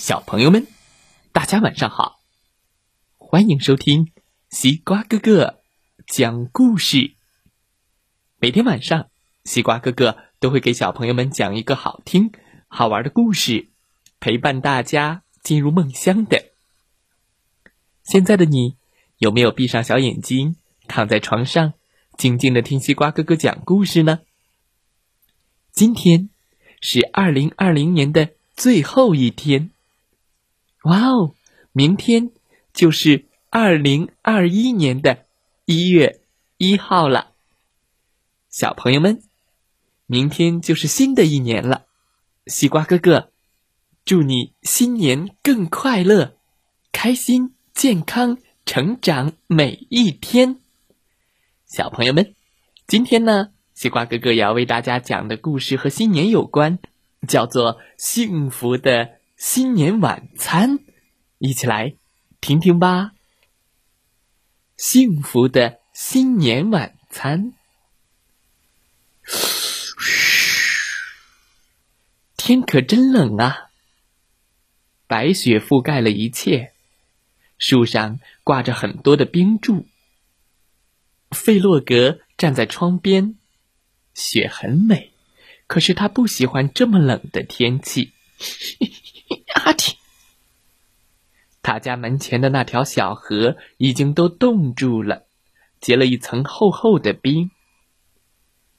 小朋友们，大家晚上好！欢迎收听西瓜哥哥讲故事。每天晚上，西瓜哥哥都会给小朋友们讲一个好听、好玩的故事，陪伴大家进入梦乡的。现在的你，有没有闭上小眼睛，躺在床上，静静的听西瓜哥哥讲故事呢？今天是二零二零年的最后一天。哇哦！明天就是二零二一年的一月一号了，小朋友们，明天就是新的一年了。西瓜哥哥，祝你新年更快乐、开心、健康、成长每一天。小朋友们，今天呢，西瓜哥哥要为大家讲的故事和新年有关，叫做《幸福的》。新年晚餐，一起来听听吧。幸福的新年晚餐。嘘，天可真冷啊！白雪覆盖了一切，树上挂着很多的冰柱。费洛格站在窗边，雪很美，可是他不喜欢这么冷的天气。阿嚏！他家门前的那条小河已经都冻住了，结了一层厚厚的冰。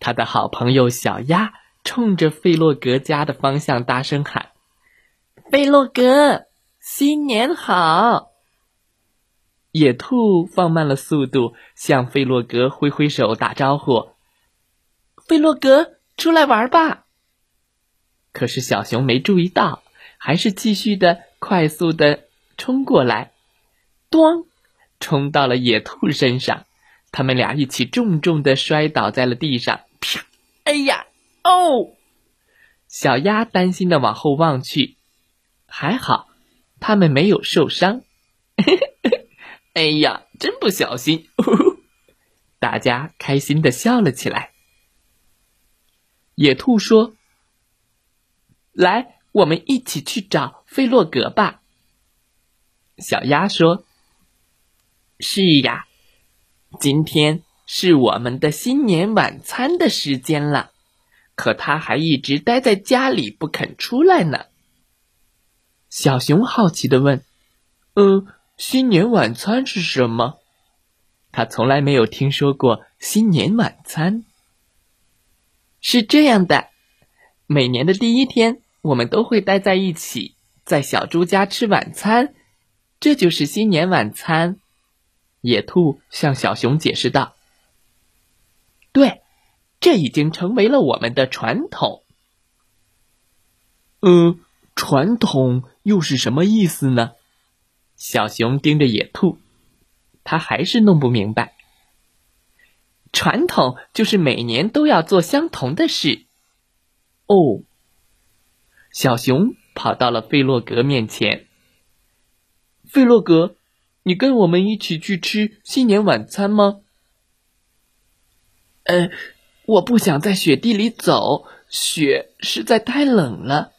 他的好朋友小鸭冲着费洛格家的方向大声喊：“费洛格，新年好！”野兔放慢了速度，向费洛格挥挥手打招呼：“费洛格，出来玩吧！”可是小熊没注意到。还是继续的快速的冲过来，咣，冲到了野兔身上，他们俩一起重重的摔倒在了地上。啪！哎呀，哦！小鸭担心的往后望去，还好，他们没有受伤。嘿嘿嘿哎呀，真不小心！大家开心的笑了起来。野兔说：“来。”我们一起去找费洛格吧。小鸭说：“是呀，今天是我们的新年晚餐的时间了，可他还一直待在家里不肯出来呢。”小熊好奇的问：“嗯，新年晚餐是什么？”他从来没有听说过新年晚餐。是这样的，每年的第一天。我们都会待在一起，在小猪家吃晚餐，这就是新年晚餐。野兔向小熊解释道：“对，这已经成为了我们的传统。”嗯，传统又是什么意思呢？小熊盯着野兔，他还是弄不明白。传统就是每年都要做相同的事。哦。小熊跑到了费洛格面前。费洛格，你跟我们一起去吃新年晚餐吗？呃，我不想在雪地里走，雪实在太冷了。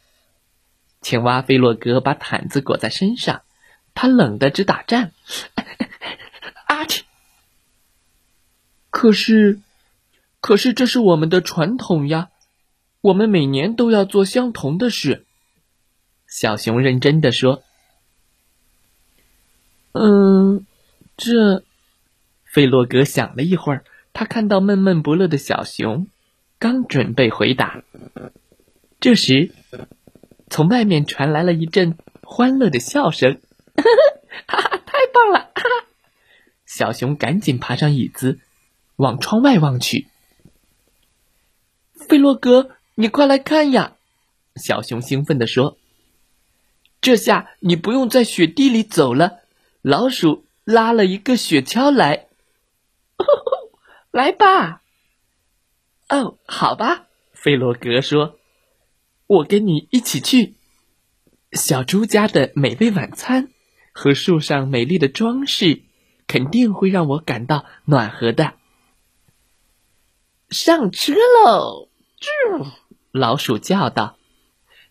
青蛙费洛格把毯子裹在身上，他冷得直打颤。阿嚏！可是，可是这是我们的传统呀。我们每年都要做相同的事，小熊认真的说：“嗯，这。”费洛格想了一会儿，他看到闷闷不乐的小熊，刚准备回答，这时，从外面传来了一阵欢乐的笑声：“ 哈哈，太棒了！”哈哈，小熊赶紧爬上椅子，往窗外望去，费洛格。你快来看呀！小熊兴奋地说：“这下你不用在雪地里走了。老鼠拉了一个雪橇来，来吧。”哦，好吧，费洛格说：“我跟你一起去。小猪家的美味晚餐和树上美丽的装饰，肯定会让我感到暖和的。”上车喽！老鼠叫道：“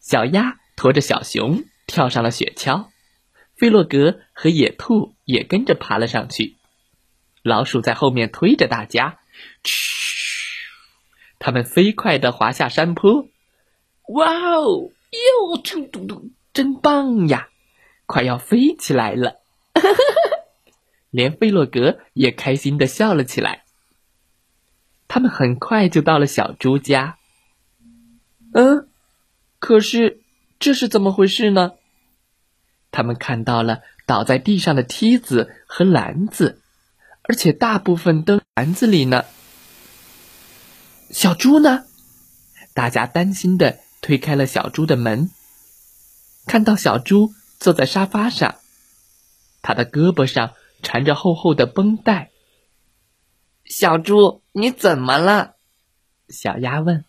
小鸭驮着小熊跳上了雪橇，菲洛格和野兔也跟着爬了上去。老鼠在后面推着大家，嘘，他们飞快地滑下山坡。哇哦，又，嘟嘟嘟，真棒呀！快要飞起来了，连菲洛格也开心的笑了起来。他们很快就到了小猪家。嗯，可是这是怎么回事呢？他们看到了倒在地上的梯子和篮子，而且大部分都篮子里呢。小猪呢？大家担心的推开了小猪的门，看到小猪。坐在沙发上，他的胳膊上缠着厚厚的绷带。小猪，你怎么了？小鸭问。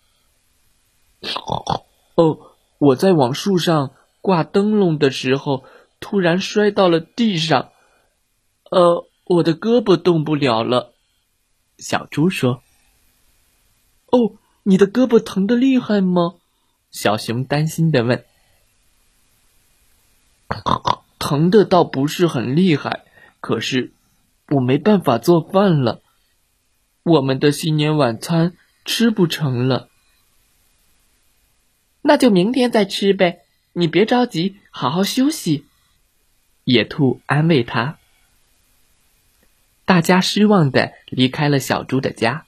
哦，我在往树上挂灯笼的时候，突然摔到了地上，呃，我的胳膊动不了了。小猪说。哦，你的胳膊疼得厉害吗？小熊担心的问。疼的倒不是很厉害，可是我没办法做饭了。我们的新年晚餐吃不成了，那就明天再吃呗。你别着急，好好休息。野兔安慰他。大家失望的离开了小猪的家。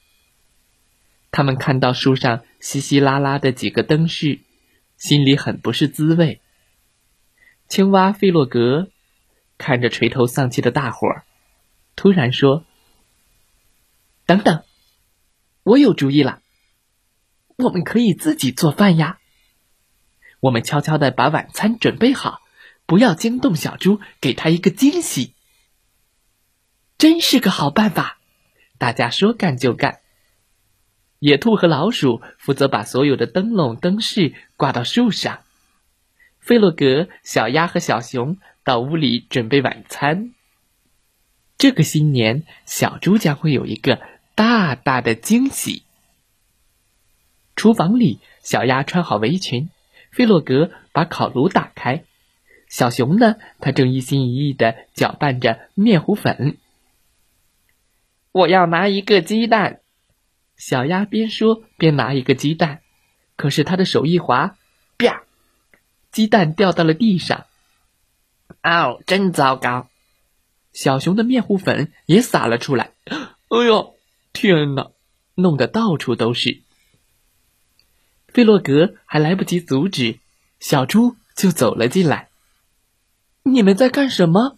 他们看到树上稀稀拉拉的几个灯饰，心里很不是滋味。青蛙费洛格看着垂头丧气的大伙儿，突然说：“等等，我有主意了。我们可以自己做饭呀。我们悄悄的把晚餐准备好，不要惊动小猪，给他一个惊喜。真是个好办法！大家说干就干。野兔和老鼠负责把所有的灯笼灯饰挂到树上。”费洛格、小鸭和小熊到屋里准备晚餐。这个新年，小猪将会有一个大大的惊喜。厨房里，小鸭穿好围裙，费洛格把烤炉打开，小熊呢，他正一心一意的搅拌着面糊粉。我要拿一个鸡蛋，小鸭边说边拿一个鸡蛋，可是他的手一滑，啪！鸡蛋掉到了地上，哦，真糟糕！小熊的面糊粉也洒了出来，哎呦，天哪，弄得到处都是。费洛格还来不及阻止，小猪就走了进来。你们在干什么？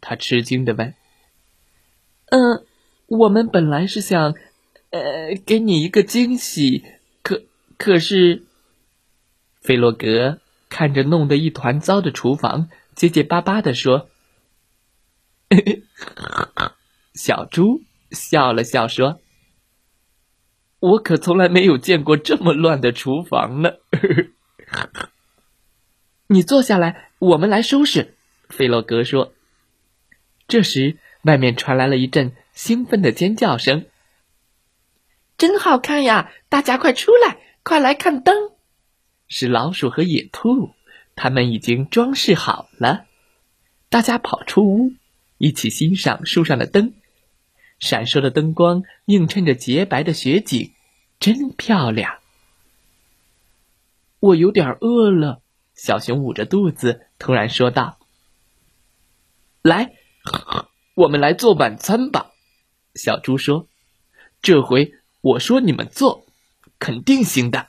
他吃惊的问。嗯，我们本来是想，呃，给你一个惊喜，可可是，费洛格。看着弄得一团糟的厨房，结结巴巴的说：“小猪笑了笑说：‘我可从来没有见过这么乱的厨房呢。’你坐下来，我们来收拾。”费洛格说。这时，外面传来了一阵兴奋的尖叫声：“真好看呀！大家快出来，快来看灯！”是老鼠和野兔，他们已经装饰好了。大家跑出屋，一起欣赏树上的灯。闪烁的灯光映衬着洁白的雪景，真漂亮。我有点饿了，小熊捂着肚子突然说道：“来，我们来做晚餐吧。”小猪说：“这回我说你们做，肯定行的。”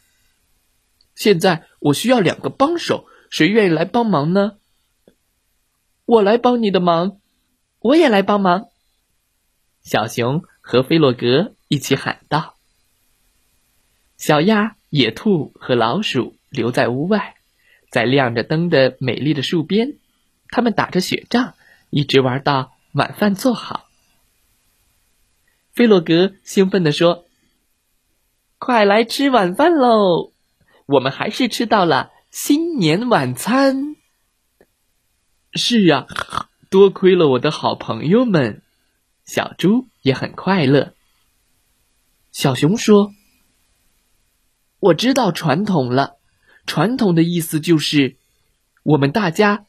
现在我需要两个帮手，谁愿意来帮忙呢？我来帮你的忙，我也来帮忙。小熊和菲洛格一起喊道。小鸭、野兔和老鼠留在屋外，在亮着灯的美丽的树边，他们打着雪仗，一直玩到晚饭做好。菲洛格兴奋地说：“快来吃晚饭喽！”我们还是吃到了新年晚餐。是啊，多亏了我的好朋友们，小猪也很快乐。小熊说：“我知道传统了，传统的意思就是我们大家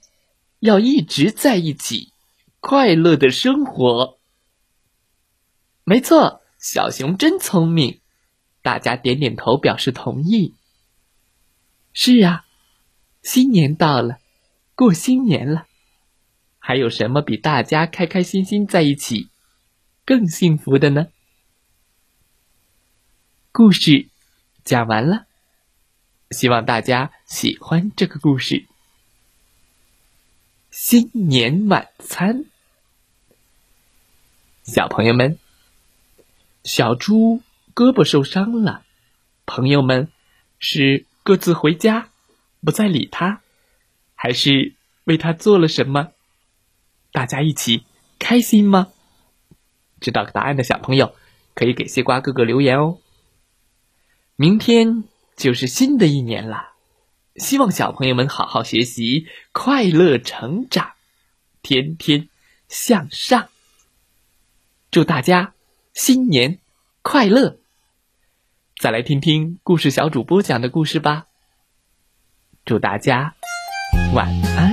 要一直在一起，快乐的生活。没错，小熊真聪明，大家点点头表示同意。是啊，新年到了，过新年了，还有什么比大家开开心心在一起更幸福的呢？故事讲完了，希望大家喜欢这个故事。新年晚餐，小朋友们，小猪胳膊受伤了，朋友们是各自回家，不再理他，还是为他做了什么？大家一起开心吗？知道答案的小朋友可以给西瓜哥哥留言哦。明天就是新的一年了，希望小朋友们好好学习，快乐成长，天天向上。祝大家新年快乐！再来听听故事小主播讲的故事吧。祝大家晚安。